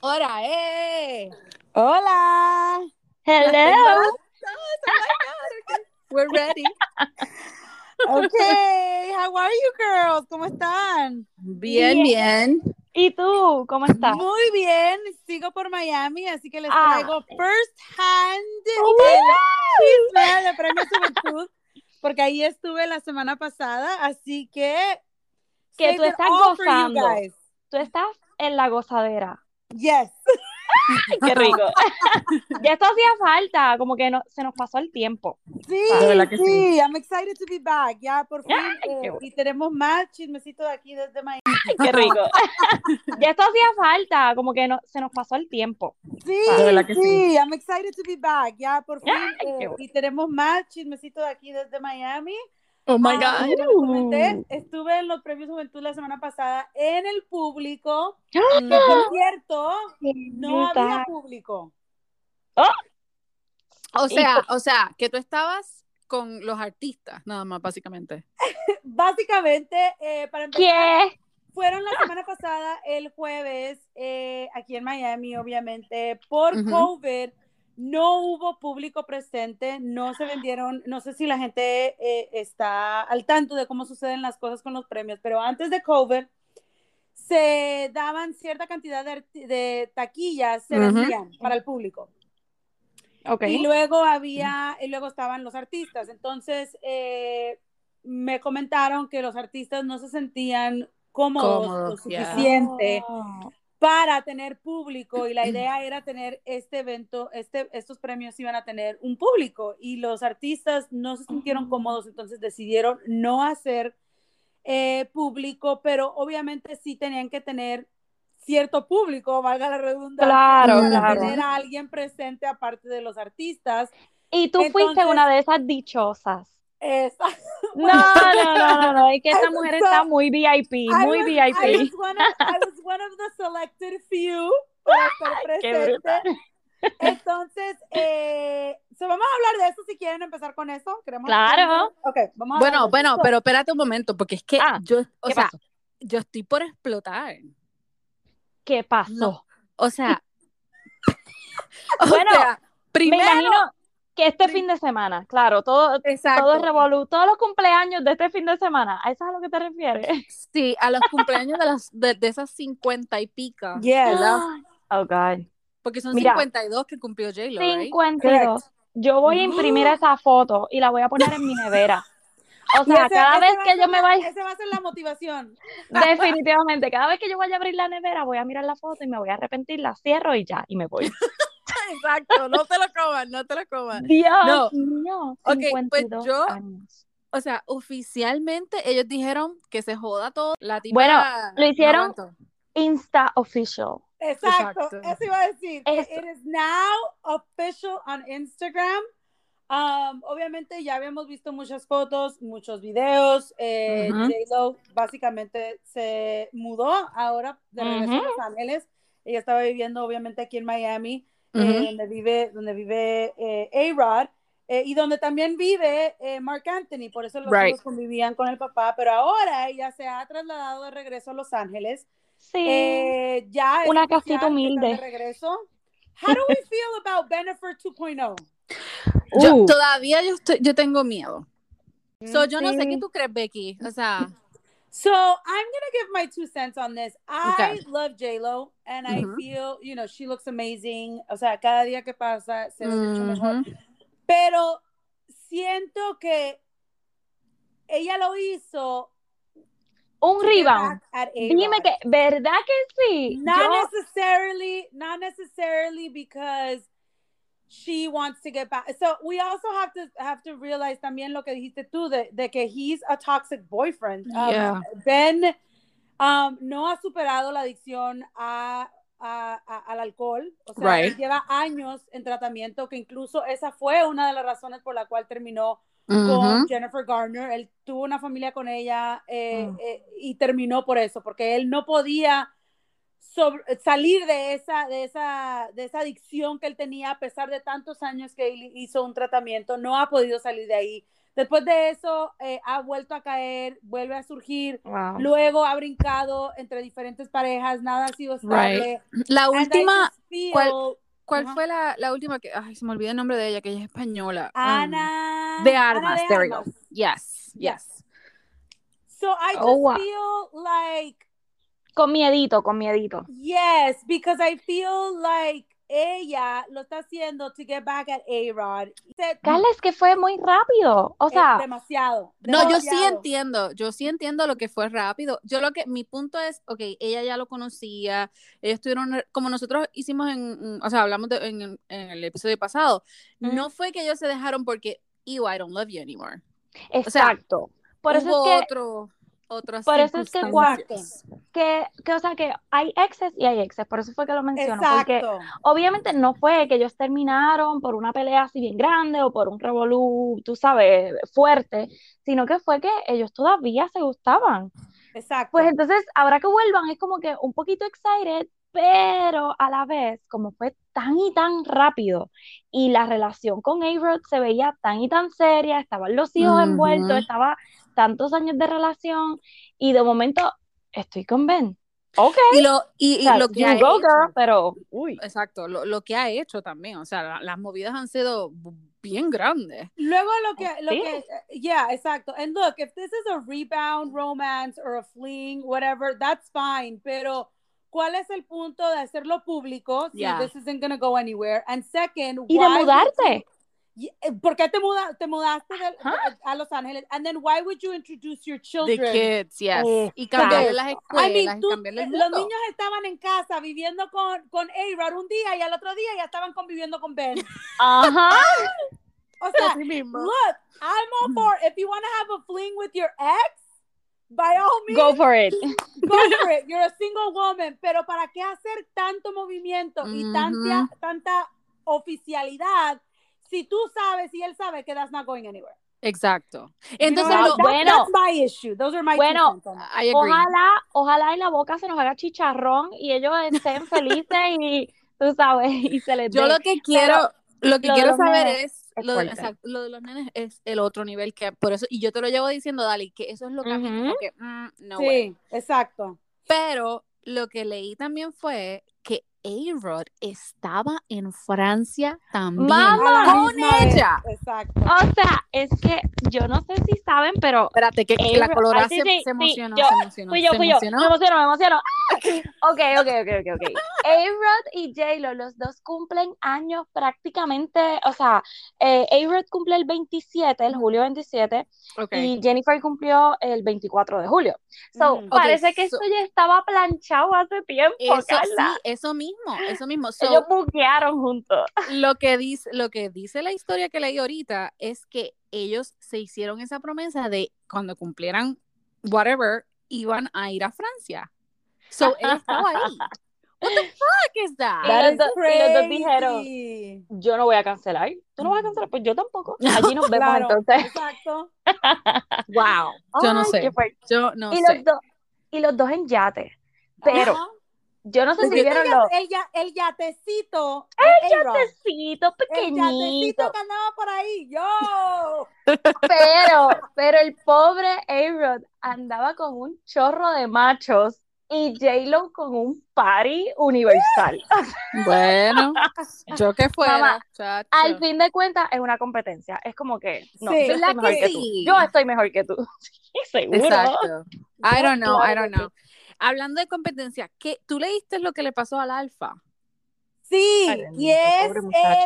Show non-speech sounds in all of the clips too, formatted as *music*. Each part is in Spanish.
Hola, eh. Hola. Hello. We're ready. *laughs* Okay, how are you girls? ¿Cómo están? Bien, bien. ¿Y tú? ¿Cómo estás? Muy bien, sigo por Miami, así que les Ah. traigo first hand Oh, el chisme de Premio Juventud, porque ahí estuve la semana pasada, así que Que tú estás gozando. Tú estás en la gozadera. Yes. *laughs* Qué rico. *laughs* ya esto hacía falta, como que no, se nos pasó el tiempo. Sí, que sí, sí. I'm excited to be back. Ya por fin Ay, eh, y tenemos más chismecito de aquí desde Miami. Qué rico. *laughs* ya esto hacía falta, como que no, se nos pasó el tiempo. Sí, que sí, sí. I'm excited to be back. Ya por fin eh, y tenemos más chismecito de aquí desde Miami. Oh my Ah, God. estuve en los premios Juventud la semana pasada en el público. Que por cierto, no había público. O sea, o sea, que tú estabas con los artistas, nada más, básicamente. *laughs* Básicamente, eh, para empezar, ¿Qué? fueron la semana pasada, el jueves, eh, aquí en Miami, obviamente, por. COVID. No hubo público presente, no se vendieron, no sé si la gente eh, está al tanto de cómo suceden las cosas con los premios, pero antes de COVID se daban cierta cantidad de, taquillas, se vendían para el público. Y luego había, y luego estaban los artistas. Entonces, eh, me comentaron que los artistas no se sentían cómodos Cómodos, lo suficiente Oh. Para tener público y la idea era tener este evento, este, estos premios iban a tener un público y los artistas no se sintieron cómodos, entonces decidieron no hacer eh, público, pero obviamente sí tenían que tener cierto público, valga la redundancia, Claro, para claro. tener a alguien presente aparte de los artistas. Y tú fuiste una de esas dichosas. Esa- *laughs* No, no, no, no, no, es que esta I- mujer so, está muy VIP, muy I was, I VIP. was one of, I was one of the selected few para estar *laughs* presente. Entonces, eh, so vamos a hablar de eso si quieren empezar con eso. ¿Queremos Claro. Ok, vamos a Bueno, bueno, eso. pero espérate un momento, porque es que Ah, yo, o ¿qué sea, pasó? yo estoy por explotar. ¿Qué pasó? No. O sea, *laughs* o Bueno, sea, Me primero, imagino que este fin de semana, claro, todo, exacto. todo es revolu, todos los cumpleaños de este fin de semana, ¿a eso es a lo que te refieres? Sí, a los cumpleaños de, las, de, de esas cincuenta y pica. Yes. ¿verdad? Oh, God. Porque son Mira. 52 que cumplió J-Lo, right? 52. Yo voy a imprimir esa foto y la voy a poner en mi nevera. O *laughs* sea, ese- cada ese vez que yo me vaya, Ese va a ser la motivación. definitivamente, cada vez que yo vaya a abrir la nevera, voy a mirar la foto y me voy a arrepentir, la cierro y ya, y me voy. *laughs* *laughs* Exacto, no te lo comas, no te lo comas. Dios No. mío, Ok, pues 52 yo- años. O sea, oficialmente ellos dijeron que se joda todo. La tipa Bueno, no lo hicieron- aguantó. Insta official. Exacto, Exacto. eso iba a decir. Eso. It is now official on Instagram. Um, obviamente ya habíamos visto muchas fotos, muchos videos. Eh, Ujú. J-Lo básicamente se mudó ahora de regreso a Ujú. Los Ángeles. Ella estaba viviendo obviamente aquí en Miami, eh, Ujú. donde vive, donde vive eh, A-Rod. eh, y donde también vive eh, Mark Anthony, por eso los Right. hijos convivían con el papá, pero ahora ella se ha trasladado de regreso a Los Ángeles. Sí. Eh, ya es Una casita humilde. De regreso. How do we feel about Bennifer 2.0? Yo, Uh. todavía yo, estoy, yo tengo miedo. So, yo no sé qué tú crees, Becky. O sea, So I'm gonna give my two cents on this. I Okay. love J Lo, and I mm-hmm. feel, you know, she looks amazing. O sea, cada día que pasa se ve mucho mejor. Mm-hmm. Pero siento que ella lo hizo. Un rebound. Dime que, ¿verdad que sí? not Yo- necessarily not necessarily because she wants to get back so we also have to have to realize también lo que dijiste tú de, de que he's a toxic boyfriend Um, Yeah. Ben um, no ha superado la adicción a, a- a- al alcohol o sea Right. él lleva años en tratamiento que incluso esa fue una de las razones por la cual terminó con Jennifer Garner. Él tuvo una familia con ella eh, Mm. eh, y terminó por eso, porque él no podía sobre- salir de esa, de, esa, de esa adicción que él tenía a pesar de tantos años que él hizo un tratamiento, no ha podido salir de ahí. Después de eso, eh, ha vuelto a caer, vuelve a surgir, Wow. luego ha brincado entre diferentes parejas, nada ha sido estable. La última, just feel- ¿cuál- ¿cuál fue la, la última que, ay, se me olvidó el nombre de ella, que ella es española? Um, Ana de Ana Armas, de there we go. Armas. Yes, yes. So I just Oh, wow. feel like Con miedito, con miedito. Yes, because I feel like ella lo está haciendo to get back at A-Rod. Carla, es que fue muy rápido. O eh, sea, demasiado. No, yo sí entiendo, yo sí entiendo lo que fue rápido. Yo lo que, mi punto es, ok, ella ya lo conocía, ellos estuvieron, como nosotros hicimos en, o sea, hablamos de- en, en el episodio pasado, no fue que ellos se dejaron porque, ew, I don't love you anymore. exacto. Por eso Hubo es que otro, otras por eso es que circunstancias. que, que, o sea, que hay exes y hay exes, por eso fue que lo menciono, porque Exacto. obviamente no fue que ellos terminaron por una pelea así bien grande o por un revolú, tú sabes, fuerte, sino que fue que ellos todavía se gustaban. Exacto. Pues entonces, ahora que vuelvan, es como que un poquito excited, pero a la vez, como fue tan y tan rápido, y la relación con A-Rod se veía tan y tan seria, estaban los hijos envueltos, estaba tantos años de relación, y de momento estoy con Ben. Ok, Y lo, y, y o sea, lo que ha go, hecho, girl, pero, uy. exacto, lo, lo que ha hecho también, o sea, la- las movidas han sido bien grandes. Luego lo que, lo Sí. que, yeah, exacto. And look, if this is a rebound romance or a fling, whatever, that's fine. Pero, ¿cuál es el punto de hacerlo público si Yeah. this isn't going to go anywhere? And second, Y de mudarte. Y- eh, ¿Por qué te, muda, te mudaste del- Ajá. a Los Ángeles? And then why would you introduce your The children? kids, yes. Y Exacto. cambiarle las I escuelas, mean, y tú- el los mundo. niños estaban en casa viviendo con, con A-Rod un día y al otro día ya estaban conviviendo con Ben. *laughs* Ajá. O sea, look, I'm all for if you want to have a fling with your ex, by all means, Go for it. *laughs* go for it. You're a single woman. Pero ¿para qué hacer tanto movimiento y tanta, Ujú. tanta oficialidad si tú sabes y él sabe que that's not going anywhere? Exacto. You know, Entonces, what? lo- that- bueno. that's my issue. Those are my Bueno. I agree. Ojalá, ojalá en la boca se nos haga chicharrón y ellos estén *laughs* felices y tú sabes, y se les Yo lo que quiero, lo que lo quiero saber es, lo de, exacto, lo de los nenes es el otro nivel que por eso, y yo te lo llevo diciendo, Dali, que eso es lo que a mí como Ujú. que, mm, no way. Sí, exacto. Pero lo que leí también fue que A-Rod estaba en Francia también. La con ella. Exacto. O sea, es que yo no sé si saben, pero Espérate, que, que la colorada se, sí, se emocionó, yo- se emocionó. fui yo, fui yo, emocionó. me me emociono. *laughs* Ok, ok, ok, ok, ok. A-Rod y J-Lo, los dos cumplen años prácticamente, o sea, eh, A-Rod cumple el 27, el julio 27, Ok. y Jennifer cumplió el 24 de julio. So, Ujú. parece que so- esto ya estaba planchado hace tiempo, Eso Carla. sí, eso mismo, eso mismo. So, Ellos buquearon juntos. lo que dice, lo que dice la historia que leí ahorita es que ellos se hicieron esa promesa de cuando cumplieran whatever iban a ir a Francia. So él estaba ahí. What the fuck is that? Y That los dos- y los dos dijeron. Yo no voy a cancelar. ¿Tú no vas a cancelar? Pues yo tampoco. *laughs* Allí nos vemos Claro, entonces. Exacto. Wow. Yo no sé. Yo no y sé. los dos y los dos en yate. Pero Ajá. Yo no sé si Porque vieron el, los el, ya- el yatecito. El yatecitos El yatecito que andaba por ahí. Yo. Pero, *laughs* pero el pobre A-Rod andaba con un chorro de machos y J-Lo con un party universal. *laughs* Bueno, yo que fuera, Mamá. Al fin de cuentas es una competencia. Es como que no, Sí. yo estoy ¿Verdad mejor que que, sí? tú. Yo estoy mejor que tú. *laughs* Sí, seguro. Exacto. I don't know, I don't know. Hablando de competencia, ¿qué, ¿tú leíste lo que le pasó al Alfa? Sí, Ay, y es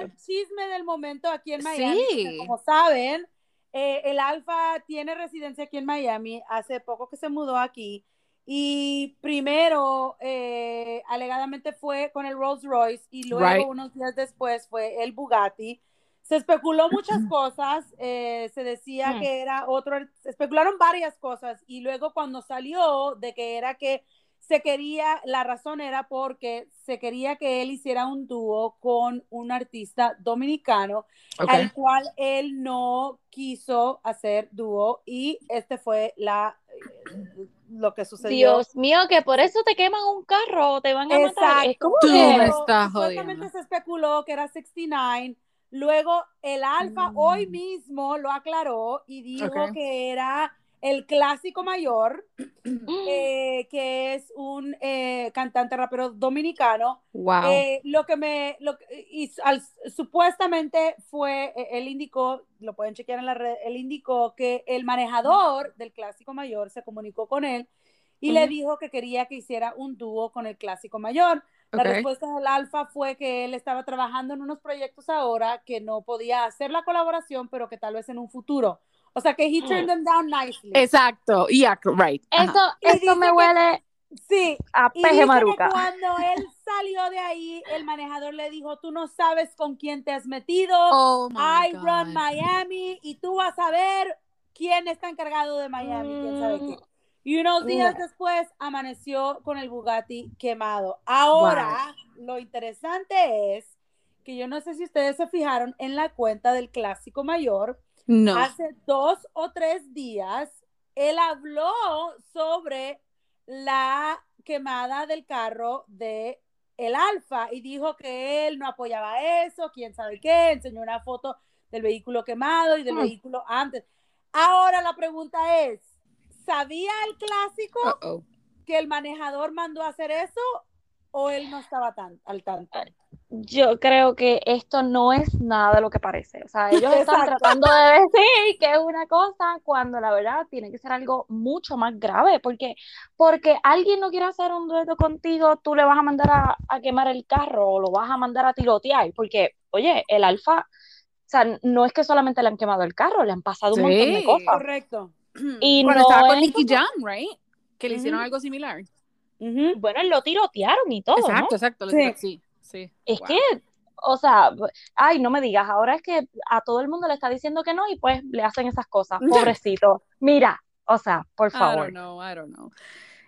el chisme del momento aquí en Miami. Sí. Como saben, eh, el Alfa tiene residencia aquí en Miami. Hace poco que se mudó aquí. Y primero, eh, alegadamente fue con el Rolls Royce y luego Right. unos días después fue el Bugatti. Se especuló *clears throat* muchas cosas, eh, se decía Hmm. que era otro, se especularon varias cosas y luego cuando salió de que era que se quería, la razón era porque se quería que él hiciera un dúo con un artista dominicano al cual él no quiso hacer dúo y este fue la, lo que sucedió. Dios mío, que por eso te queman un carro o te van a matar. Es Exacto. como Tú que- me estás jodiendo. se especuló que era 69. Luego el Alfa Mm. hoy mismo lo aclaró y dijo que era el clásico mayor, *clears throat* eh, que es un eh, cantante rapero dominicano. Wow. Eh, lo que me, lo y al- supuestamente fue, eh, él indicó, lo pueden chequear en la red, él indicó que el manejador del Clásico Mayor se comunicó con él y le dijo que quería que hiciera un dúo con el Clásico Mayor. La respuesta del Alfa fue que él estaba trabajando en unos proyectos ahora que no podía hacer la colaboración, pero que tal vez en un futuro. O sea que he turned them down nicely. Exacto. Yeah, right. Esto dice me que- huele Sí, a Y peje que maruca. cuando él salió de ahí, el manejador le dijo, tú no sabes con quién te has metido, Oh my I God. run Miami y tú vas a ver quién está encargado de Miami, quién sabe qué. Y unos días después amaneció con el Bugatti quemado. Ahora, lo interesante es que yo no sé si ustedes se fijaron en la cuenta del Clásico Mayor, No. hace dos o tres días, él habló sobre la quemada del carro de el Alfa y dijo que él no apoyaba eso, quién sabe qué, enseñó una foto del vehículo quemado y del Hmm. vehículo antes. Ahora la pregunta es, ¿sabía el clásico que el manejador mandó a hacer eso o él no estaba tan al tanto? Yo creo que esto no es nada de lo que parece. O sea, ellos están tratando de decir que es una cosa cuando la verdad tiene que ser algo mucho más grave. Porque, porque alguien no quiere hacer un dueto contigo, tú le vas a mandar a, a quemar el carro o lo vas a mandar a tirotear. Porque, oye, el alfa, o sea, no es que solamente le han quemado el carro, le han pasado un montón de Sí. cosas. Correcto. *clears throat* Y Cuando no estaba con Nicky Jam, right? Que le hicieron algo similar. Bueno, lo tirotearon y todo, ¿no? exacto, exacto. lo Sí. Sí, sí. Es Wow. que, o sea, ay, no me digas, ahora es que a todo el mundo le está diciendo que no y pues le hacen esas cosas, *laughs* pobrecito. Mira, o sea, por I favor. don't know, I don't know.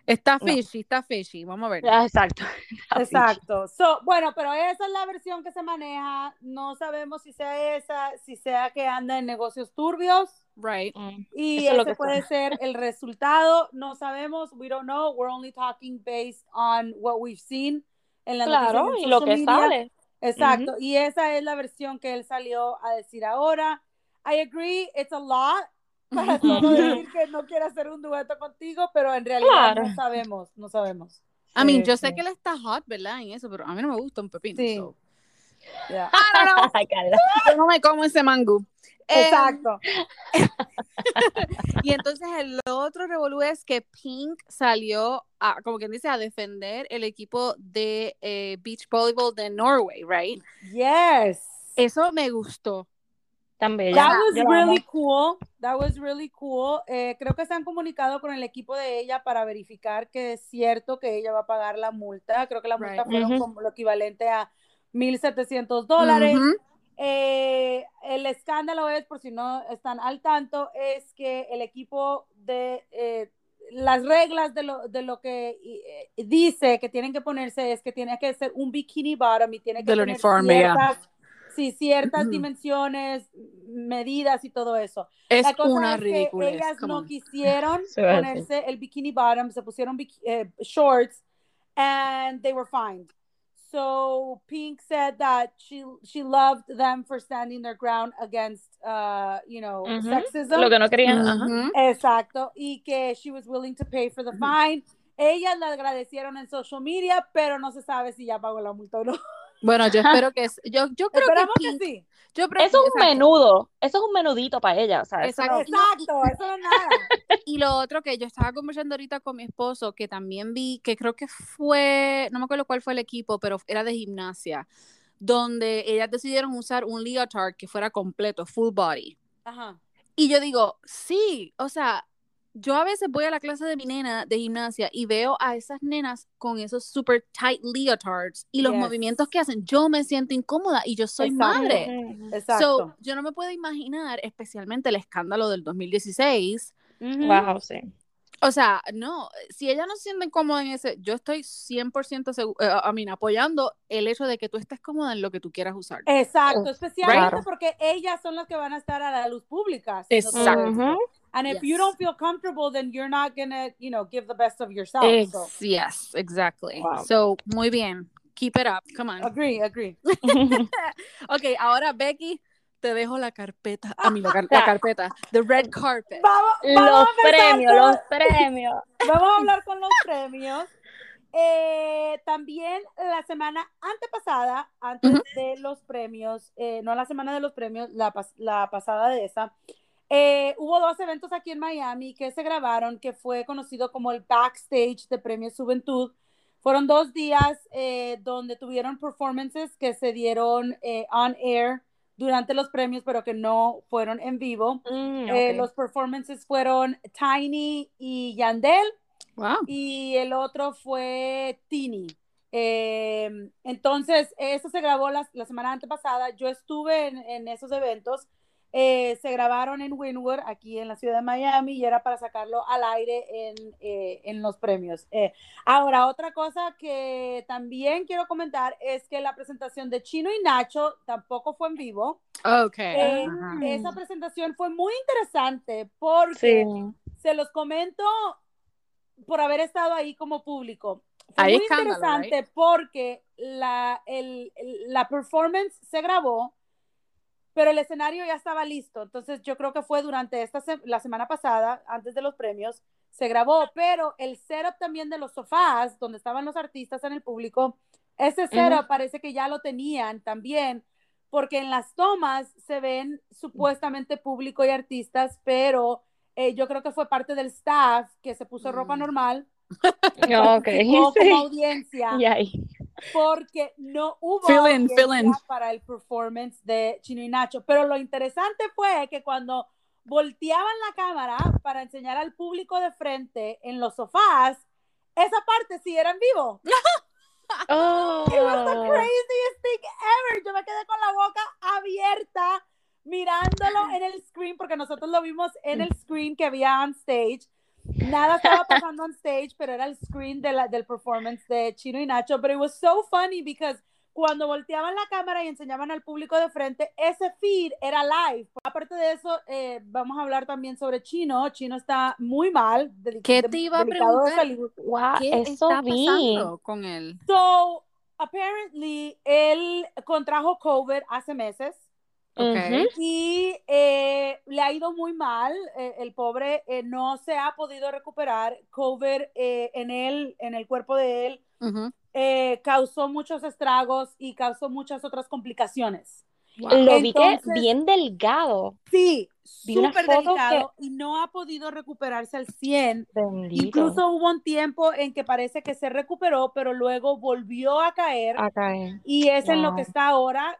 Está No. fishy, está fishy. Vamos a ver. Ah, Exacto. *laughs* Exacto. So, bueno, pero esa es la versión que se maneja. No sabemos si sea esa, si sea que anda en negocios turbios. Right. Mm, Y Eso ese que puede ser el resultado. No sabemos. We don't know. We're only talking based on what we've seen en la Claro, y lo que sale. Exacto. Y esa es la versión que él salió a decir ahora. I agree, it's a lot. Para solo *laughs* decir que no quiere hacer un dueto contigo, pero en realidad Claro. no sabemos, no sabemos. I mean, Sí, yo sé sí. que él está hot, ¿verdad? En eso, pero a mí no me gusta un pepino. Sí. so. Yeah. I don't know. *laughs* Ay, Carla. Yo no me como ese mango. Exacto. *laughs* y entonces el otro revolú es que Pink salió, a, como quien dice, a defender el equipo de eh, beach volleyball de Norway, right? Yes. Eso me gustó. Tan bella. That was Yo la amo. really cool. That was really cool. Eh, creo que se han comunicado con el equipo de ella para verificar que es cierto que ella va a pagar la multa. Creo que la multa Right. fueron como lo equivalente a 1.700 dólares. Eh, el escándalo es, por si no están al tanto, es que el equipo de eh, las reglas de lo, de lo que eh, dice que tienen que ponerse es que tiene que ser un bikini bottom y tiene que Del tener uniforme, ciertas, sí, ciertas dimensiones, medidas y todo eso. Es La cosa una es que ellas no quisieron *laughs* ponerse el bikini bottom, se pusieron eh, shorts and they were fined. So Pink said that she she loved them for standing their ground against uh, you know, Ujú. sexism. Lo que no querían. Mm-hmm. ajá. Ujú. Exacto, y que she was willing to pay for the mm-hmm. fine. Ellas le agradecieron en social media, pero no se sabe si ya pagó la multa o no. *laughs* Bueno, yo *laughs* espero que es- yo, yo creo Esperamos que sí. yo pre- Eso es un exacto. menudo. Eso es un menudito para ella. O sea, eso Exacto. no- Exacto, eso no es nada. *laughs* Y lo otro que yo estaba conversando ahorita con mi esposo, que también vi, que creo que fue, no me acuerdo cuál fue el equipo, pero era de gimnasia, donde ellas decidieron usar un leotard que fuera completo, full body. Ajá. Y yo digo, sí, o sea, yo a veces voy a la clase de mi nena de gimnasia y veo a esas nenas con esos super tight leotards y los Yes. movimientos que hacen, yo me siento incómoda y yo soy Exacto. madre. Exacto. So, yo no me puedo imaginar, especialmente el escándalo del 2016. Ujú. Wow, sí. O sea, no, si ella no se siente cómoda en ese, yo estoy 100% seguro, a mí, apoyando el hecho de que tú estés cómoda en lo que tú quieras usar. Exacto, Uf, especialmente porque ellas son las que van a estar a la luz pública. todo Exacto. And if you Yes. don't feel comfortable, then you're not gonna, you know, give the best of yourself. So, Ex- yes, exactly. Wow. So, muy bien. Keep it up. Come on. agree, agree. *laughs* Ok, ahora Becky, te dejo la carpeta. A mí la, car- la carpeta. The red carpet. Vamos, vamos los premios, con- los premios. *laughs* Vamos a hablar con los premios. Eh, también la semana antepasada, antes de los premios, eh, no la semana de los premios, la, pas- la pasada de esa, eh, hubo dos eventos aquí en Miami que se grabaron, que fue conocido como el backstage de Premios Juventud. Fueron dos días eh, donde tuvieron performances que se dieron eh, on air durante los premios, pero que no fueron en vivo. Mm, Eh, ok. los performances fueron Tiny y Yandel Wow. y el otro fue Tini. Eh, entonces, eso se grabó la, la semana antepasada. Yo estuve en, en esos eventos. Eh, se grabaron en Wynwood, aquí en la ciudad de Miami, y era para sacarlo al aire en, eh, en los premios. Eh, ahora, otra cosa que también quiero comentar es que la presentación de Chino y Nacho tampoco fue en vivo. Ok. Eh, Ajá. Esa presentación fue muy interesante porque Sí. se los comento por haber estado ahí como público. Fue Hay muy interesante porque la, el- el- la performance se grabó, pero el escenario ya estaba listo. Entonces yo creo que fue durante esta se- la semana pasada, antes de los premios, se grabó, pero el setup también de los sofás, donde estaban los artistas en el público, ese setup parece que ya lo tenían también, porque en las tomas se ven supuestamente público y artistas, pero eh, yo creo que fue parte del staff que se puso ropa Mm. normal *laughs* *laughs* Sí. como audiencia Y ahí. Porque no hubo Fill in, fill in. para el performance de Chino y Nacho. Pero lo interesante fue que cuando volteaban la cámara para enseñar al público de frente en los sofás, esa parte sí era en vivo. *laughs* Oh. It was the craziest thing ever. Yo me quedé con la boca abierta mirándolo en el screen porque nosotros lo vimos en el screen que había on stage. Nada estaba pasando on stage, pero era el screen de la, del performance de Chino y Nacho. But it was so funny because cuando volteaban la cámara y enseñaban al público de frente, ese feed era live. Aparte de eso, eh, vamos a hablar también sobre Chino. Chino está muy mal. ¿Qué te iba a preguntar? Wow, ¿Qué eso está vi. pasando con él? So, apparently, él contrajo COVID hace meses Ok. Ujú. y eh, le ha ido muy mal. Eh, el pobre eh, no se ha podido recuperar. COVID eh, en él, en el cuerpo de él, Ujú. eh, causó muchos estragos y causó muchas otras complicaciones. Lo vi que bien delgado. Sí, súper fotos delicado y no ha podido recuperarse al 100. Bendito. Incluso hubo un tiempo en que parece que se recuperó, pero luego volvió a caer. a caer. Y es en lo Wow. que está ahora.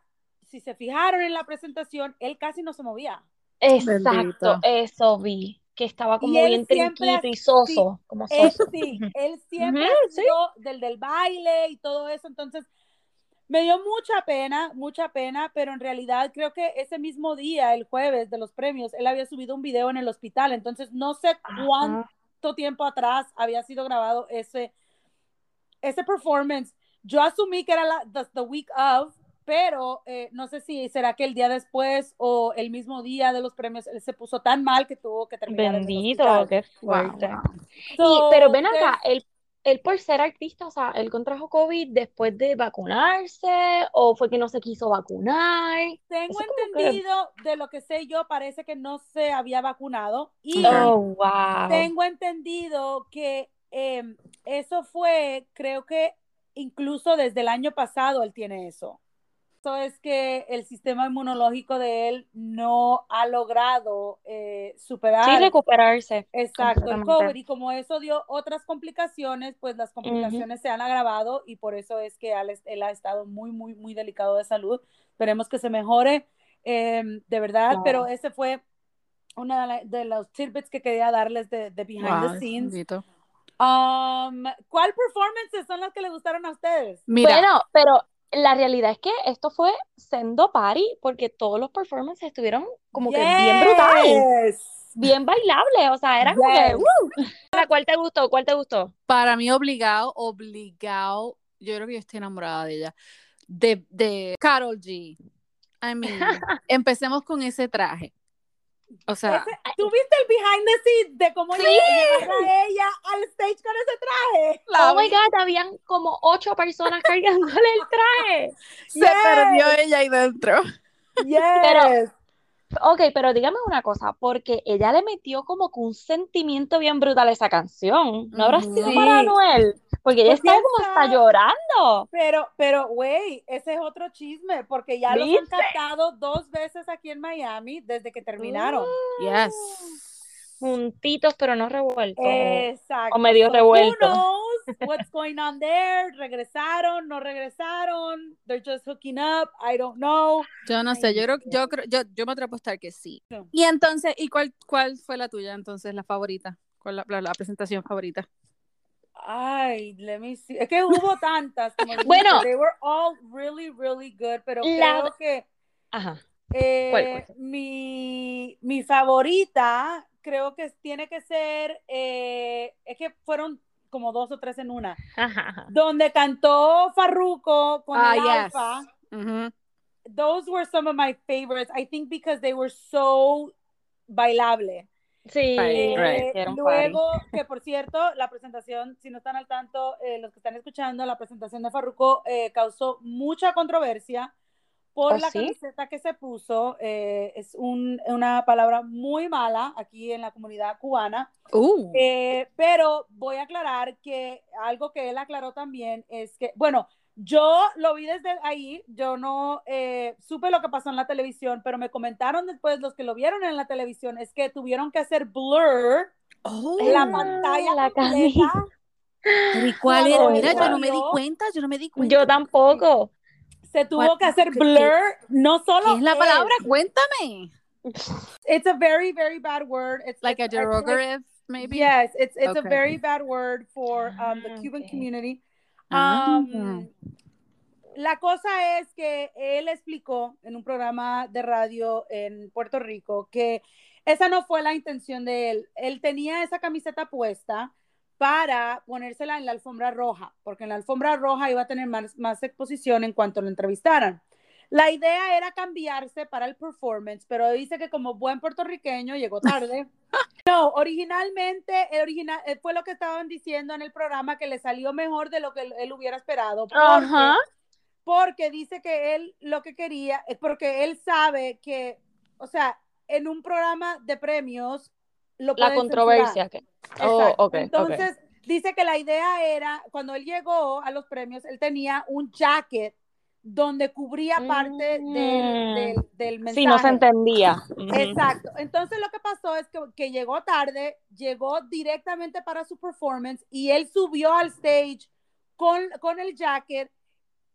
Si se fijaron en la presentación, él casi no se movía. Exacto, Bendito. eso vi. Que estaba como él bien trinquito y soso, como Él soso. sí, él siempre ha sido del del baile y todo eso. Entonces, me dio mucha pena, mucha pena, pero en realidad creo que ese mismo día, el jueves de los premios, él había subido un video en el hospital. Entonces, no sé Ajá. cuánto tiempo atrás había sido grabado ese, ese performance. Yo asumí que era la the, the week of, pero eh, no sé si será que el día después o el mismo día de los premios él se puso tan mal que tuvo que terminar en el Bendito, qué fuerte. wow. Y, So, pero ven acá, él, él por ser artista, o sea, él contrajo COVID después de vacunarse o fue que no se quiso vacunar. Tengo Eso como que- entendido, de lo que sé yo, parece que no se había vacunado. Y. Oh, wow. tengo entendido que eh, eso fue, creo que incluso desde el año pasado él tiene eso. Eso es que el sistema inmunológico de él no ha logrado eh, Sí, superar recuperarse. exacto el. COVID y como eso dio otras complicaciones, pues las complicaciones se han agravado y por eso es que él, ha estado muy, muy, muy delicado de salud. Esperemos que se mejore eh, de verdad, pero ese fue uno de, la- de los tidbits que quería darles de, de behind Wow, the scenes. Um, ¿Cuál performances son las que le gustaron a ustedes? Mira, Bueno, pero la realidad es que esto fue sendo party porque todos los performances estuvieron como que bien brutal, Yes. bien bailable, o sea, era como que, Yes. ¡uh! ¿La cuál te gustó? ¿Cuál te gustó? para mí obligado, obligado, yo creo que yo estoy enamorada de ella, de, de Carol G. I mean, *laughs* empecemos con ese traje. O sea, Ese- ¿Tú viste el behind the scenes de cómo Sí. llegaba ella al stage con ese traje? la Oh my God, habían como ocho personas cargándole el traje. *laughs* se Yes. perdió ella ahí dentro. Yes. Ok, pero dígame una cosa, porque ella le metió como que un sentimiento bien brutal a esa canción. ¿No habrá sido Sí. para Anuel? Porque ella Pues, ¿quién como hasta sabe? llorando. Pero, pero, güey, ese es otro chisme, porque ya los han ¿Viste? captado dos veces aquí en Miami desde que terminaron. Yes. Juntitos, pero no revueltos. Exacto. O medio So, revuelto. Who knows *laughs* what's going on there? ¿Regresaron? ¿No regresaron? They're just hooking up. I don't know. Yo no Ay, sé, yo creo, yo creo, yo, yo me atrevo a apostar que sí. Y entonces, ¿y cuál, cuál fue la tuya entonces, la favorita? ¿Cuál la, la, la presentación favorita? Ay, let me see. Es que hubo tantas. Como *laughs* Bueno. They were all really, really good, pero La- creo que Ajá. eh, ¿Cuál, mi, mi favorita creo que tiene que ser, eh, es que fueron como dos o tres en una, Ajá, ajá. donde cantó Farruko con Ah, el yes. Alfa. Ujú. Those were some of my favorites, I think because they were so bailable. Sí, Right, right. hicieron party. Luego, que por cierto, la presentación, si no están al tanto, eh, los que están escuchando, la presentación de Farruko eh, causó mucha controversia por ¿Oh, la sí? camiseta que se puso. eh, es un- una palabra muy mala aquí en la comunidad cubana. Uh, Eh, pero voy a aclarar que algo que él aclaró también es que, bueno, yo lo vi desde ahí, yo no eh, supe lo que pasó en la televisión, pero me comentaron después los que lo vieron en la televisión, es que tuvieron que hacer blur oh, la pantalla la completa. ¿y cuál era? Mira, yo no me di cuenta, yo no me di cuenta. Yo tampoco. Se tuvo ¿Cuál- que hacer qué- blur, no solo ¿Qué es la palabra? Cuéntame. It's a very, very bad word. It's Like a like- derogative, maybe? Yes, it's it's a very bad word for um, the Ah, Cuban okay. community. Um, la cosa es que él explicó en un programa de radio en Puerto Rico que esa no fue la intención de él. Él tenía esa camiseta puesta para ponérsela en la alfombra roja, porque en la alfombra roja iba a tener más, más exposición en cuanto lo entrevistaran. La idea era cambiarse para el performance, pero dice que como buen puertorriqueño llegó tarde. *laughs* No, originalmente el original, eh, fue lo que estaban diciendo en el programa que le salió mejor de lo que él, él hubiera esperado. Porque, Ajá. porque dice que él lo que quería es porque él sabe que, o sea, en un programa de premios lo La controversia. que- Oh, Exacto. ok, ok. Entonces, dice que la idea era, cuando él llegó a los premios, él tenía un jacket donde cubría parte del, Mm. del, del mensaje. Sí, no se entendía. *laughs* Exacto. Entonces lo que pasó es que, que llegó tarde, llegó directamente para su performance y él subió al stage con, con el jacket.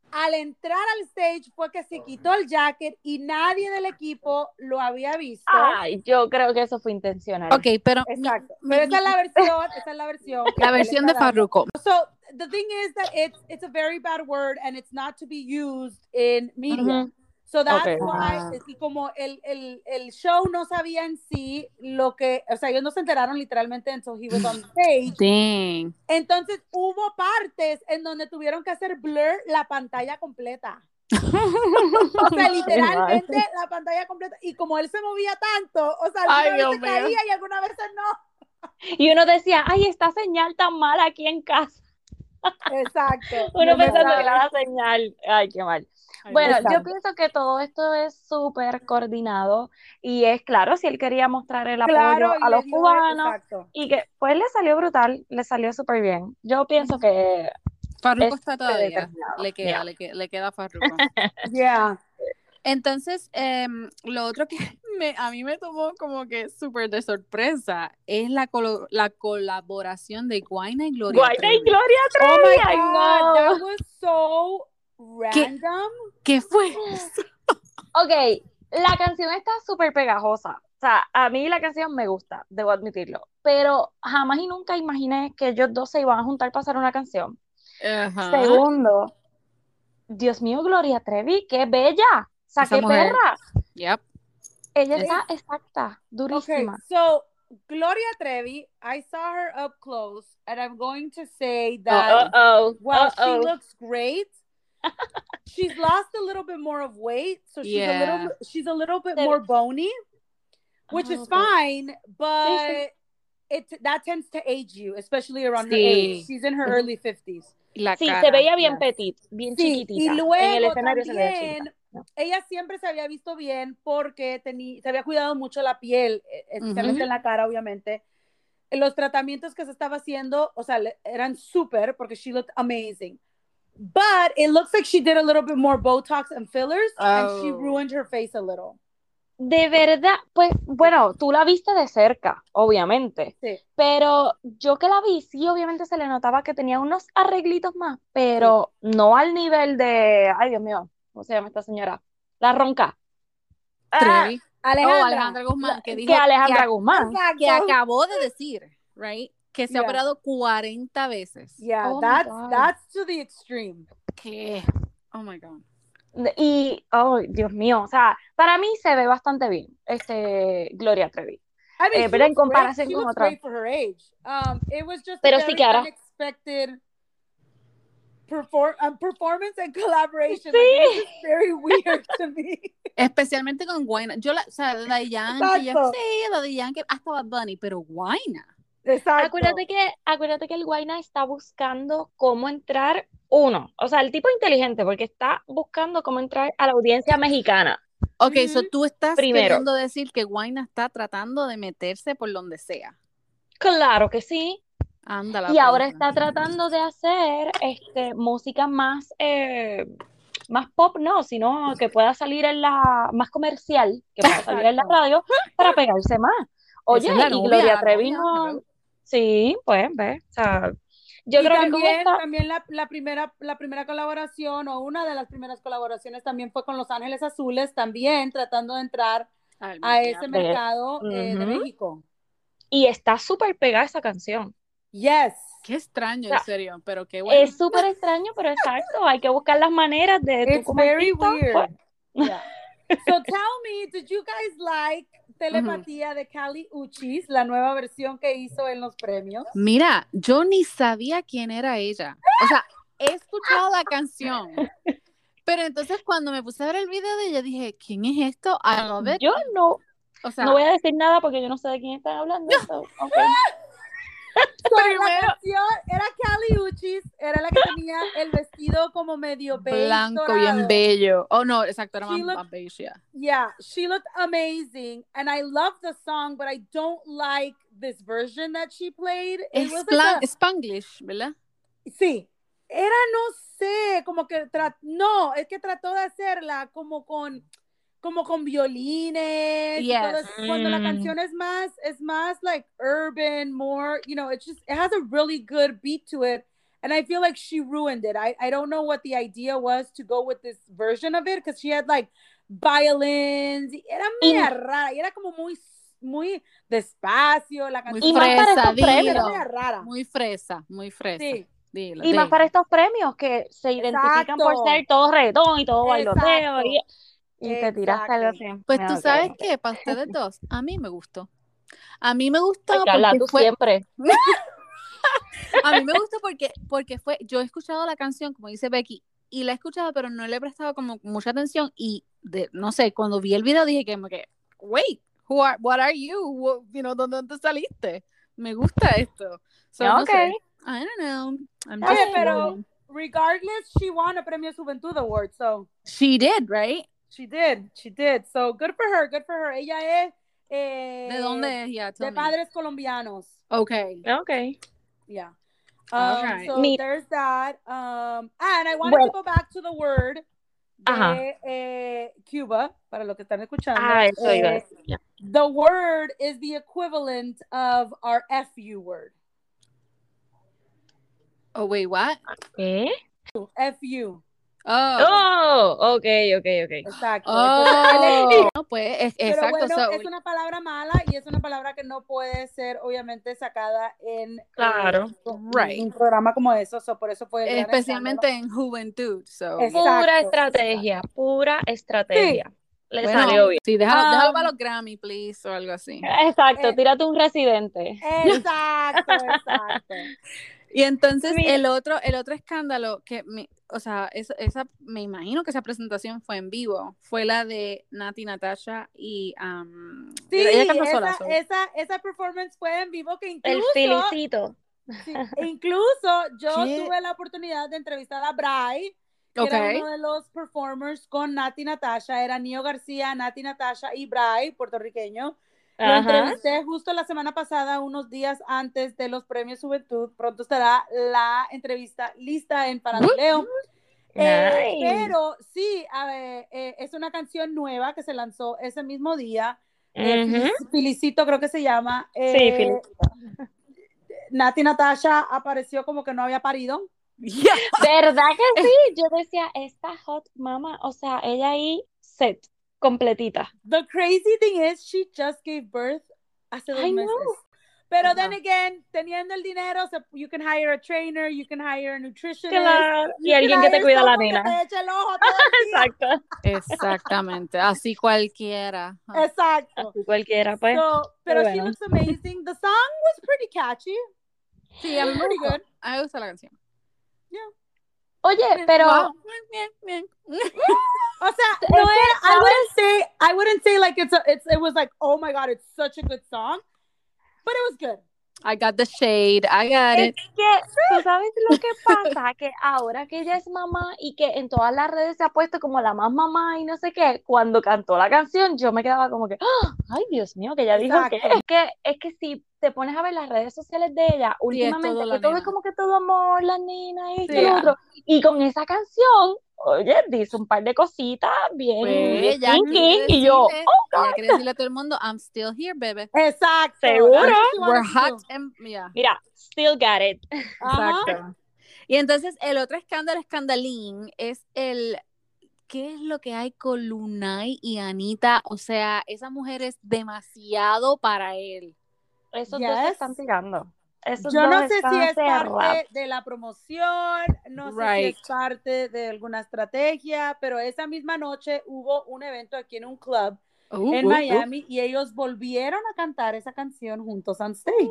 Al entrar al stage fue que se quitó el jacket y nadie del equipo lo había visto. Ay, yo creo que eso fue intencional. Ok, pero Exacto. mi- Pero esa es la versión, esa es la versión. *laughs* la versión de. Farruko. So the thing is that it's it's a very bad word and it's not to be used in media. Ujú. So that's Okay. why, Ah. y como el, el, el show no sabía en sí lo que, o sea, ellos no se enteraron literalmente until he was on stage. Dang. Entonces hubo partes en donde tuvieron que hacer blur la pantalla completa. *laughs* O sea, literalmente la pantalla completa. Y como él se movía tanto, o sea, Ay, algunas Dios mío. caía y algunas veces no. Y uno decía, ay, esta señal tan mala aquí en casa. Exacto. Uno No pensando que era la señal. Ay, qué mal. Bueno, yo pienso que todo esto es súper coordinado y es claro, si él quería mostrar el apoyo Claro, a le los dio- cubanos Exacto. y que pues le salió brutal, le salió súper bien. Yo pienso que Farruko Es está todavía. Le queda, Yeah. le, que- le queda Farruko. *laughs* Yeah. Entonces, em, lo otro que me, a mí me tomó como que súper de sorpresa es la, colo- la colaboración de Guayna y Gloria Guayna y Trevi. Gloria Oh Trevi. my ay, God, no. that was so ¿Qué? random. ¿Qué fue eso? Ok, la canción está súper pegajosa. O sea, a mí la canción me gusta, debo admitirlo. Pero jamás y nunca imaginé que ellos dos se iban a juntar para hacer una canción. Ajá. Segundo, Dios mío, Gloria Trevi, qué bella. O sea, Esa qué mujer. perra. Yep. Ella Es- está exacta, Okay, so Gloria Trevi, I saw her up close, and I'm going to say Oh, that oh, while uh-oh. she looks great, *laughs* she's lost a little bit more of weight, so she's a little bit- she's a little bit more bony. which is uh-huh. fine, but it that tends to age you, especially around her age. She's in her early 50s. La Sí, cara. se veía bien yes. petit, bien Sí, chiquitita. y en el luego escenario se veía también chiquita. No. ella siempre se había visto bien porque tenía, se había cuidado mucho la piel, eh, especialmente Ujú. en la cara, obviamente. Los tratamientos que se estaba haciendo, o sea, eran súper porque she looked amazing. But it looks like she did a little bit more Botox and fillers and she Oh. ruined her face a little. De verdad, pues bueno, tú la viste de cerca, obviamente, Sí. pero yo que la vi, sí, obviamente se le notaba que tenía unos arreglitos más, pero no al nivel de, ay Dios mío, ¿cómo se llama esta señora? La ronca. Ah, Trevi. Alejandra. Oh, Alejandra Guzmán, que dijo que Alejandra que, Guzmán. Exacto. que acabó de decir, right, que se ha Yeah. operado 40 veces. Yeah, Oh that's that's to the extreme. ¿Qué? Oh my God. Y, oh, Dios mío, o sea, para mí se ve bastante bien, este, Gloria Trevi. I mean, Eh, pero en great. comparación She con otras. great for her age. Um, it was just Pero sí que ahora- unexpected perform um, performance and collaboration. Sí. Like, just very weird to me. *laughs* Especialmente con Guayna. Yo la, o sea, Daddy Yankee, ya Exacto. sí, Daddy Yankee, hasta Bad Bunny, pero Guayna. Exacto. Acuérdate que, acuérdate que el Guayna está buscando cómo entrar, uno, o sea, el tipo inteligente, porque está buscando cómo entrar a la audiencia mexicana. Ok, so Ujú. tú estás Primero. queriendo decir que Guayna está tratando de meterse por donde sea. Claro que sí. Ándala. Y ahora pues. está tratando de hacer este, música más, eh, más pop, no, sino que pueda salir en la, más comercial, que pueda salir en la radio para pegarse más. *laughs* Oye, es y Gloria Trevi no, sí, pues, ve, o sea, yo y creo que también, esta, también la, la primera, la primera colaboración o una de las primeras colaboraciones también fue con Los Ángeles Azules, también tratando de entrar Al a mercado. ese mercado eh, de Ujú. México. y está súper pegada esa canción. Yes. Qué extraño, O sea, en serio, pero qué bueno. Es súper extraño, pero exacto, hay que buscar las maneras de tú It's como very artista, weird. pues, Yeah. So *laughs* tell me, did you guys like Telepatía de Cali Uchis, la nueva versión que hizo en los premios? Mira, yo ni sabía quién era ella. O sea, he escuchado la canción. Pero entonces cuando me puse a ver el video de ella dije, ¿quién es esto? I love it. yo no, O sea, no voy a decir nada porque yo no sé de quién están hablando. so, ok. So, la Primero- canción era Cali Uchis, era la que tenía el vestido como medio beige blanco, dorado. bien bello. Oh, no, exacto, era She más, looked- más beige, yeah. Yeah, she looked amazing, and I love the song, but I don't like this version that she played. It Es was like a- Spanglish, ¿verdad? sí, era no sé, como que tra- no, es que trató de hacerla como con como con violines y todo Yes. eso. cuando la Mm. canción es más es más like urban, more, you know, it's just it has a really good beat to it. And I feel like she ruined it. I, I don't know what the idea was to go with this version of it because she had like violins. y Era media rara y era como muy, muy despacio la Muy canción. Y más para estos fresa, premios. Era rara. Muy fresa, muy fresa. Sí. Dilo, Y más dilo. para estos premios que se identifican por Exacto. ser todo reggaetón y todo bailoteo Exacto. Y, y te tiraste algo así. Pues tú sabes ok. que para ustedes dos, a mí me gustó. A mí me gustó Ay, Carla, porque tú fue, siempre. *laughs* a mí me gustó porque, porque fue, yo he escuchado la canción, como dice Becky, y la he escuchado, pero no le he prestado como mucha atención y de, no sé, cuando vi el video dije que, que wait, who are, what are you? What- you know, ¿dónde, ¿dónde saliste? Me gusta esto. So, no Ok. sé. I don't know. I'm Oye, just pero wondering. regardless, she won a Premio Juventud Award, so She did, right? She did, she did. So good for her, good for her. Ella es eh, ¿De dónde es? Yeah, tell de me. padres colombianos. Okay. Ok. Yeah. Um, right. So Mi- there's that. Um, and I wanted Bueno. to go back to the word Ajá. de eh, Cuba, para los que están escuchando. Ah, eso iba Eh, decir. ya. the word is the equivalent of our FU word. Oh, wait, what? ¿Qué? FU. Oh. Oh, ok, ok, ok. Exacto. Oh, *laughs* no, pues, es- Pero exacto. bueno, so- es una palabra mala y es una palabra que no puede ser obviamente sacada en eh, Claro. un- Right. un programa como eso, so por eso fue especialmente en juventud. So. Exacto, Pura exacto. estrategia, pura estrategia. Le Bueno, salió bien. Sí, déjalo, déjalo Um, para los Grammy, please, o algo así. Exacto, Eh, tírate un residente. Exacto, *laughs* exacto. Y entonces Mira. el otro, el otro escándalo que me, o sea, esa, esa, me imagino que esa presentación fue en vivo, fue la de Nati Natasha y um, Sí, ella esa, sola, so. esa, esa performance fue en vivo que El incluso, felicito. sí, *laughs* incluso yo ¿Qué? tuve la oportunidad de entrevistar a Bray, que Ok. era uno de los performers con Nati Natasha, era Nio García, Nati Natasha y Bray, puertorriqueño. Lo Ajá. entrevisté justo la semana pasada, unos días antes de los premios Juventud. Pronto estará la entrevista lista en Paralelo. Eh, Nice. pero sí, a ver, eh, es una canción nueva que se lanzó ese mismo día. Eh, Ujú. Felic- Felicito, creo que se llama. Sí, Eh, Felicito. Nati Natasha apareció como que no había parido. Yeah. *laughs* ¿Verdad que sí? Yo decía, esta hot mama, o sea, ella ahí set, completita. The crazy thing is, she just gave birth hace dos I know. meses. Pero then again, teniendo el dinero, you can hire a trainer, you can hire a nutritionist. Claro. Y alguien que te cuida la nena. *laughs* Exacto. Exactamente, así cualquiera. Exacto. Así cualquiera, pues. So, pero she bueno. looks amazing. The song was pretty catchy. Sí, me Pretty good. Me gusta la canción. Oye, pero Wow. *laughs* O sea, Es no era, I wouldn't say, I wouldn't say like it's, a, it's, it was like, oh my god, it's such a good song, but it was good. I got the shade, I got es it. que, ¿tú sabes lo que pasa? Que ahora que ella es mamá y que en todas las redes se ha puesto como la más mamá y no sé qué, cuando cantó la canción yo me quedaba como que, *gasps* ¡Ah! ay Dios mío, que ella dijo que es que es que si te pones a ver las redes sociales de ella últimamente la que todo nena. es como que todo amor, la nena y esto Sí, y lo otro y con esa canción, oye, dice un par de cositas bien Pues y yo, oh, quiere decirle a todo el mundo, I'm still here, baby. Exacto. Seguro. We're hot and yeah. mira, still got it. Ajá. Exacto. Y entonces el otro escándalo escandalín es el ¿qué es lo que hay con Lunay y Anita? O sea, esa mujer es demasiado para él. Esos dos se Yes. están tirando. Esos Yo no sé si es parte de la promoción, no sé si Right. es parte de alguna estrategia, pero esa misma noche hubo un evento aquí en un club Uh, en uh, uh. Miami y ellos volvieron a cantar esa canción juntos on stage.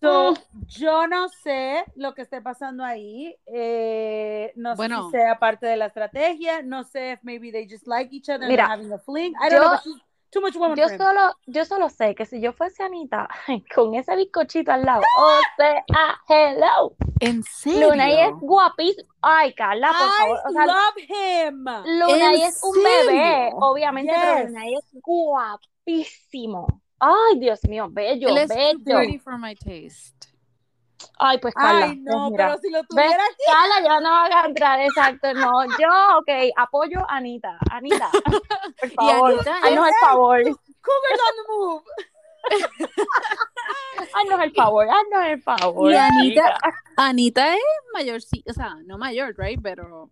So, yo no sé lo que esté pasando ahí. eh, no Bueno. sé si sea parte de la estrategia. No sé if maybe they just like each other and Mira, they're having a fling. I don't know. yo- she's too much woman Yo solo, yo solo sé que si yo fuese Anita, con ese bizcochito al lado, o sea, hello, ¿En serio? Lunay es guapísima. Ay, Carla, por I favor. O sea, love him. Lunay ¿en es un bebé, obviamente, pero Yes. Lunay es guapísimo. Ay, Dios mío, bello, Él es bello. pretty for my taste. Ay, pues Carla, Ay, no, pues mira. pero si lo ¿Ves? tuviera aquí. Carla, ya no va a entrar, exacto, no. Yo, ok, apoyo a Anita. Anita, *laughs* por favor, Anita haznos es- el favor. Cougars on the move. *laughs* Haznos el favor, haznos el favor. Y Anita. Anita es mayor, sí, o sea, no mayor, right, pero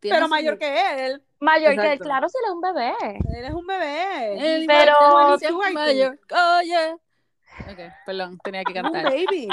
Pero su- mayor que él. Mayor que él, claro, si él es un bebé. Él es un bebé. Él Pero- I mayor. Oh, yeah. Ok, perdón, tenía que Un cantar. baby.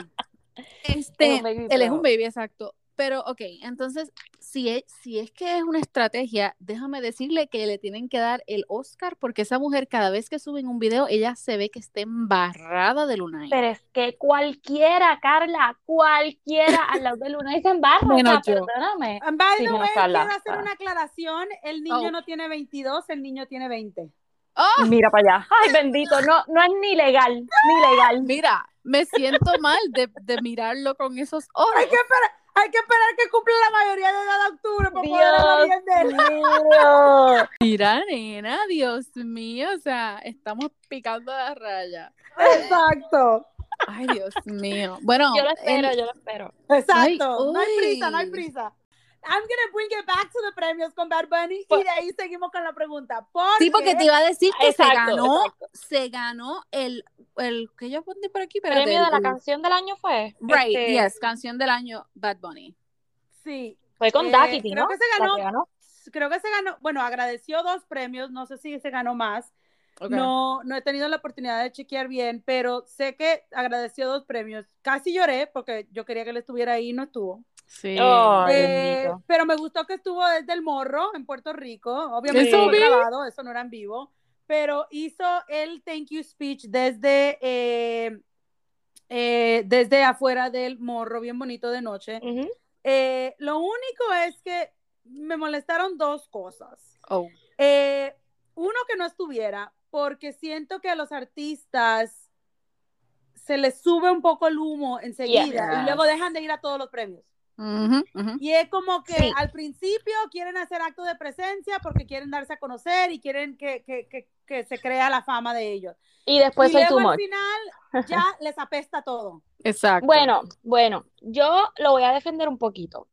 Este, Es baby, él es un baby, exacto. Pero, ok, entonces, si es, si es que es una estrategia, déjame decirle que le tienen que dar el Oscar porque esa mujer cada vez que suben un video, ella se ve que está embarrada de Lunay. Pero es que cualquiera, Carla, cualquiera al lado de Luna y se embarra. Menos o sea, perdóname. By Sí, no, quiero hacer una aclaración. El niño Oh. no tiene 22, el niño tiene 20. ¡Oh! Mira para allá. Ay, *laughs* bendito, no, no es ni legal, ni legal. Mira, me siento mal de, de mirarlo con esos ojos. Hay que esperar, hay que esperar que cumpla la mayoría de edad de octubre para poder hablar bien de él. Mira, nena, Dios mío, o sea, estamos picando la raya. Exacto. Ay, Dios mío. Bueno, Yo lo espero, el- yo lo espero. Exacto. Ay, no hay prisa, no hay prisa. I'm gonna bring it back to the premios con Bad Bunny y Pues- de ahí seguimos con la pregunta. Sí, porque te iba a decir que se Exacto, ganó, exacto. se ganó el, el que yo puse por aquí, pero Premio de la canción del año fue. Right, este, yes, canción del año Bad Bunny. Sí, Fue con Eh, Daquiti, creo ¿no? que se ganó. que ganó. creo que se ganó, bueno, agradeció dos premios, no sé si se ganó más. Ok. No, no he tenido la oportunidad de chequear bien, pero sé que agradeció dos premios. Casi lloré porque yo quería que él estuviera ahí y no estuvo. Sí. Eh, pero me gustó que estuvo desde el morro en Puerto Rico. Obviamente Eso fue grabado, eso no era en vivo. Pero hizo el thank you speech desde, eh, eh, desde afuera del morro, bien bonito de noche. Eh, lo único es que me molestaron dos cosas. Oh. Eh, uno, que no estuviera, porque siento que a los artistas se les sube un poco el humo enseguida Yeah. y luego dejan de ir a todos los premios. Y es como que Sí. al principio quieren hacer acto de presencia porque quieren darse a conocer y quieren que, que, que, que se crea la fama de ellos. Y después y soy luego too al much. final ya *laughs* les apesta todo. Exacto. Bueno, bueno, yo lo voy a defender un poquito.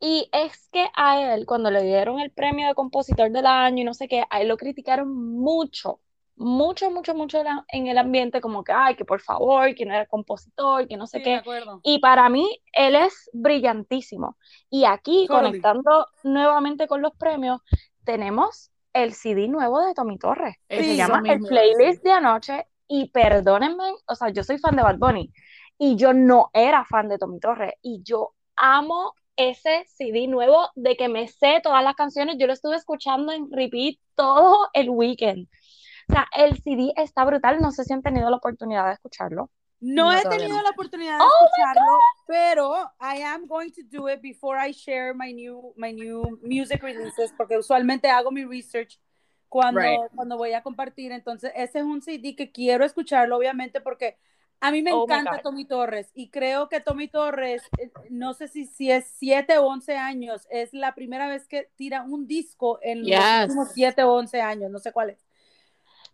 Y es que a él, cuando le dieron el premio de compositor del año y no sé qué, a él lo criticaron mucho, mucho, mucho, mucho en el ambiente, como que, ay, que por favor, que no era compositor, que no sé Sí, qué. Y para mí, él es brillantísimo. Y aquí, conectando nuevamente con los premios, tenemos el CD nuevo de Tommy Torres, que se llama El. Playlist de Anoche. Y perdónenme, o sea, yo soy fan de Bad Bunny y yo no era fan de Tommy Torres. Y yo amo ese CD nuevo de que me sé todas las canciones. Yo lo estuve escuchando en repeat todo el weekend. O sea, el CD está brutal. No sé si han tenido la oportunidad de escucharlo. No, No, he tenido no. la oportunidad de Oh escucharlo, pero I am going to do it before I share my new, my new music releases, porque usualmente hago mi research cuando, Right. cuando voy a compartir. Entonces, ese es un CD que quiero escucharlo, obviamente, porque a mí me Oh encanta. Tommy Torres y creo que Tommy Torres, eh, no sé si, si es 7 o 11 años, es la primera vez que tira un disco en los Yes. últimos 7 o 11 años, no sé cuál es.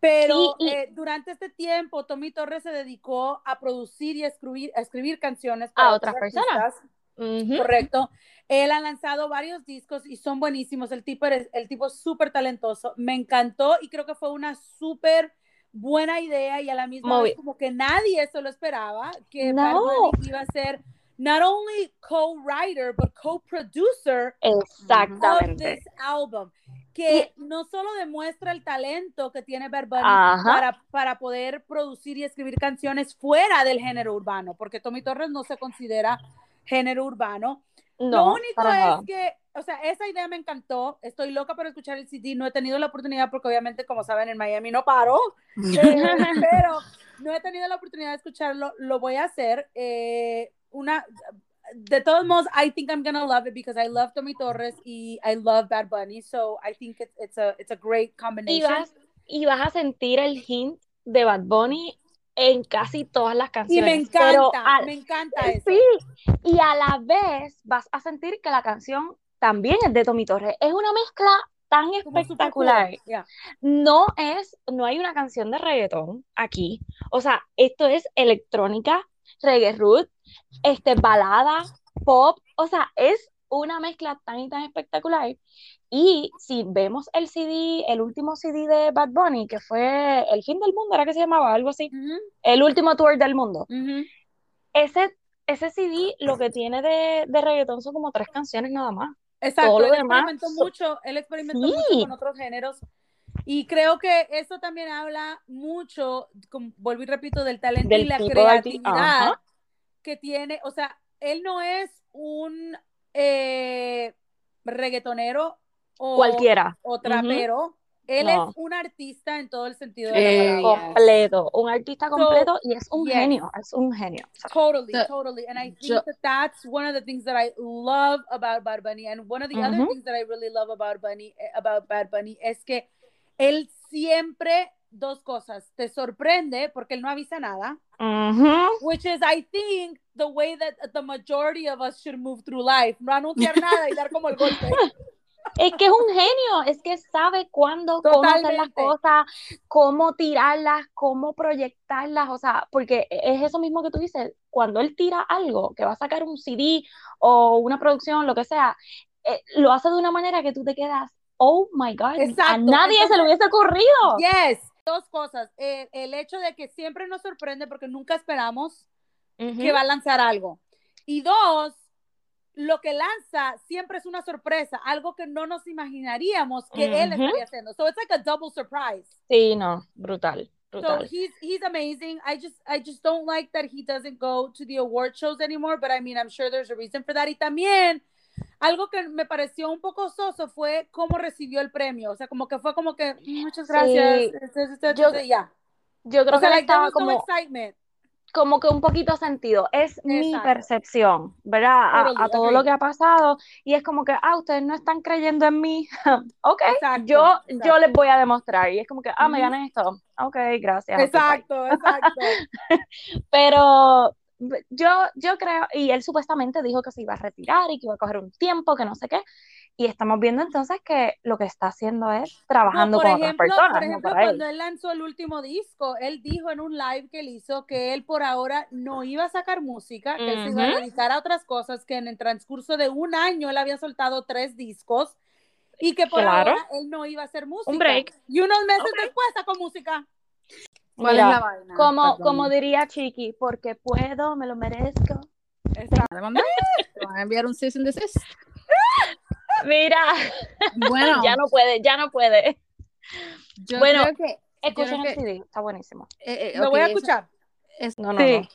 Pero y- eh, durante este tiempo, Tommy Torres se dedicó a producir y a escribir, a escribir canciones A para otras otros personas. artistas, Ujú. Correcto. Él ha lanzado varios discos y son buenísimos. El tipo es el tipo súper talentoso. Me encantó y creo que fue una súper buena idea y a la misma Muy vez como que nadie se lo esperaba que No. Iba a ser not only co-writer but co-producer of this album que no solo demuestra el talento que tiene Bad Bunny para, para poder producir y escribir canciones fuera del género urbano, porque Tommy Torres no se considera género urbano. Lo No, único para es que, o sea, esa idea me encantó. Estoy loca por escuchar el CD. No he tenido la oportunidad porque obviamente, como saben, en Miami no paro. *laughs* Eh, pero no he tenido la oportunidad de escucharlo. Lo voy a hacer. Eh, una, de todos modos, I think I'm gonna love it because I love Tommy Torres y I love Bad Bunny. So I think it's, it's a it's a great Y combination. vas, y vas a sentir el hint de Bad Bunny en casi todas las Y canciones. me encanta, al- me encanta eso. sí, y a la vez vas a sentir que la canción también es de Tommy Torres. Es una mezcla tan espectacular. cool. Yeah. No es, no hay una canción de reggaetón aquí. O sea, esto es electrónica, reggae root, este, balada, pop. O sea, es una mezcla tan y tan espectacular. Y si vemos el CD, el último CD de Bad Bunny, que fue El fin del mundo, era que se llamaba, algo así, el último tour del mundo. Ese, ese CD lo que tiene de, de reggaetón son como tres canciones nada más. Exacto, Todo lo él demás experimentó so- mucho, él experimentó Sí. mucho con otros géneros y creo que eso también habla mucho, como vuelvo y repito, del talento Del y la creatividad Ajá. que tiene, o sea, él no es un eh, reggaetonero o, Cualquiera. o trapero, él No. es un artista en todo el sentido de la Eh, palabra. Completo, un artista So, completo y es un yes. genio, es un genio. Totally, totally. And I think yo- that that's one of the things that I love about Bad Bunny. And one of the other things that I really love about Bunny, eh, about Bad Bunny es que él siempre, dos cosas, te sorprende porque él no avisa nada, which is, I think, the way that the majority of us should move through life. No anunciar *laughs* nada y dar como el golpe. Es que es un genio, es que sabe cuándo, cómo hacer las cosas, cómo tirarlas, cómo proyectarlas, o sea, porque es eso mismo que tú dices, cuando él tira algo, que va a sacar un CD o una producción, lo que sea, eh, lo hace de una manera que tú te quedas, oh my God, a nadie se le hubiese ocurrido. Yes. Dos cosas. Eh, el hecho de que siempre nos sorprende porque nunca esperamos que va a lanzar algo. Y dos, lo que lanza siempre es una sorpresa, algo que no nos imaginaríamos que él estaría haciendo. So it's like a double surprise. Sí, no, brutal, So he's he's amazing. I just I just don't like that he doesn't go to the award shows anymore, but I mean, I'm sure there's a reason for that. Y también algo que me pareció un poco soso fue cómo recibió el premio, o sea, como que fue como que "Mm, muchas gracias, Sí. este, este, este, Yo- este", y ya. Yo creo O sea, que like estaba como, excitement. como que un poquito sentido. Es mi Exacto. percepción, ¿verdad? A, a todo lo que ha pasado. Y es como que, ah, ustedes no están creyendo en mí. *laughs* ok, Exacto, yo, exacto. yo les voy a demostrar. Y es como que, ah, me Ujú. gané esto. Ok, gracias. bye. Exacto, exacto. *laughs* Pero yo, yo creo, y él supuestamente dijo que se iba a retirar y que iba a coger un tiempo, que no sé qué. Y estamos viendo entonces que lo que está haciendo es trabajando No, por con ejemplo, otras personas, por no ejemplo, para cuando él lanzó el último disco, él dijo en un live que él hizo que él por ahora no iba a sacar música, que él se iba a dedicar a otras cosas, que en el transcurso de un año él había soltado tres discos y que por Claro. ahora él no iba a hacer música. break. Y unos meses después sacó música. ¿Cuál Mira, es la vaina? Como, Perdón. como diría Chiqui, porque puedo, me lo merezco. ¿Te van a- enviar un cease and desist? *laughs* Mira, Bueno, *laughs* ya no puede, ya no puede. yo bueno, creo que Escuchen que- el CD, está buenísimo. eh, eh, Lo voy a eso- escuchar. No, no, Sí. no.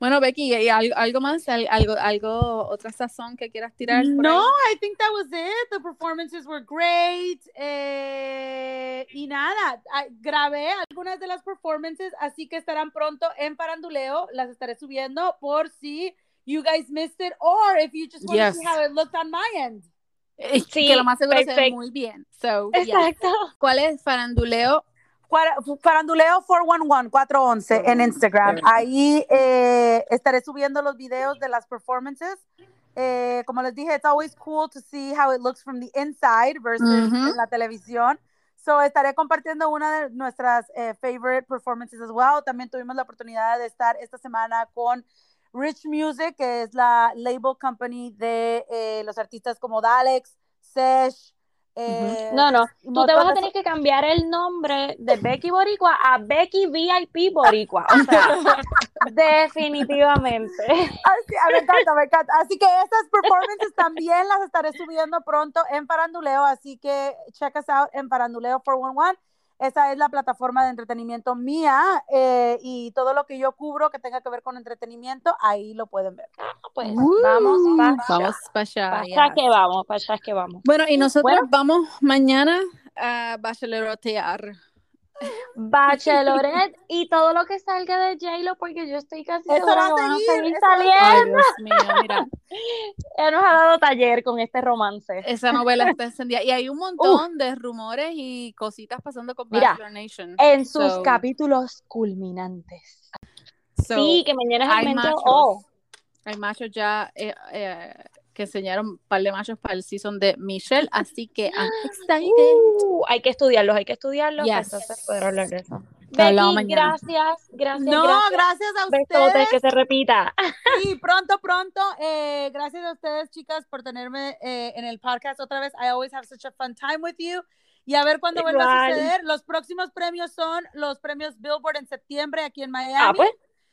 Bueno, Becky, ¿y algo, algo más? ¿Al- ¿Algo, algo, otra sazón que quieras tirar? No, ahí? I think that was it. The performances were great. Eh, y nada, ah, grabé algunas de las performances, así que estarán pronto en Paranduleo. Las estaré subiendo por si you guys missed it or if you just want to see Yes. how it looked on my end. Sí, que lo más seguro se ve perfecto. muy bien. So, yes. Exacto. ¿Cuál es faranduleo? Faranduleo 411, 411 en Instagram. Ahí eh, estaré subiendo los videos de las performances. Eh, como les dije, it's always cool to see how it looks from the inside versus Ujú. en la televisión. So, estaré compartiendo una de nuestras eh, favorite performances as well. También tuvimos la oportunidad de estar esta semana con Rich Music, que es la label company de eh, los artistas como Dalex, Sesh. Eh, No, no, tú te vas a tener que cambiar el nombre de Becky Boricua a Becky VIP Boricua. O sea, *laughs* definitivamente. Ay, sí, ah, me encanta, me encanta. Así que estas performances también las estaré subiendo pronto en Paranduleo, así que check us out en Paranduleo 411. Esa es la plataforma de entretenimiento mía eh, y todo lo que yo cubro que tenga que ver con entretenimiento, ahí lo pueden ver. Pues Uh, vamos para. Vamos para allá. Que vamos, para allá que vamos. Bueno, y nosotros Bueno. vamos mañana a bacheloretear. Bachelorette *laughs* y todo lo que salga de J-Lo, porque yo estoy casi Eso segura que van a seguir, saliendo. Ay, Dios mío, mira, Ella nos ha dado taller con este romance. esa novela está encendida. Y hay un montón de rumores y cositas pasando con Mira, Bachelor Nation. En sus capítulos culminantes. So, sí, que mañana es el hay momento. Oh, Hay machos ya eh, eh, que enseñaron un par de machos para el season de Michelle, así que *gasps* I'm excited. uh, hay que estudiarlos, hay que estudiarlos. Yes. Entonces poder hablar de eso. Becky, gracias, gracias, No, gracias. gracias a Besotes, ustedes. que se repita. Sí, pronto, pronto. Eh, gracias a ustedes, chicas, por tenerme eh, en el podcast otra vez. I always have such a fun time with you. Y a ver cuándo vuelve a suceder. Los próximos premios son los premios Billboard en septiembre aquí en Miami. Ah, pues,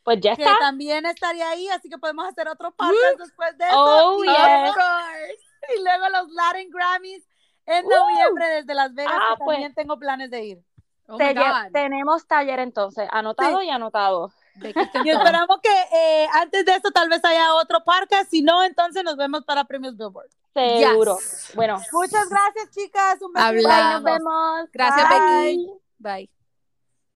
pues ya que está. también estaría ahí, así que podemos hacer otro podcast después de eso. Oh, y, yes. luego, y luego los Latin Grammys en Uh. noviembre desde Las Vegas, Ah, que pues. también tengo planes de ir. Oh tenemos taller entonces, anotado y anotado. Y esperamos que eh, antes de eso tal vez haya otro podcast, si no, entonces nos vemos para premios Billboard. Seguro. Yes. Bueno, Muchas gracias, chicas. Un beso. Hablamos. bye, nos vemos. Gracias, Bye. Becky. Bye.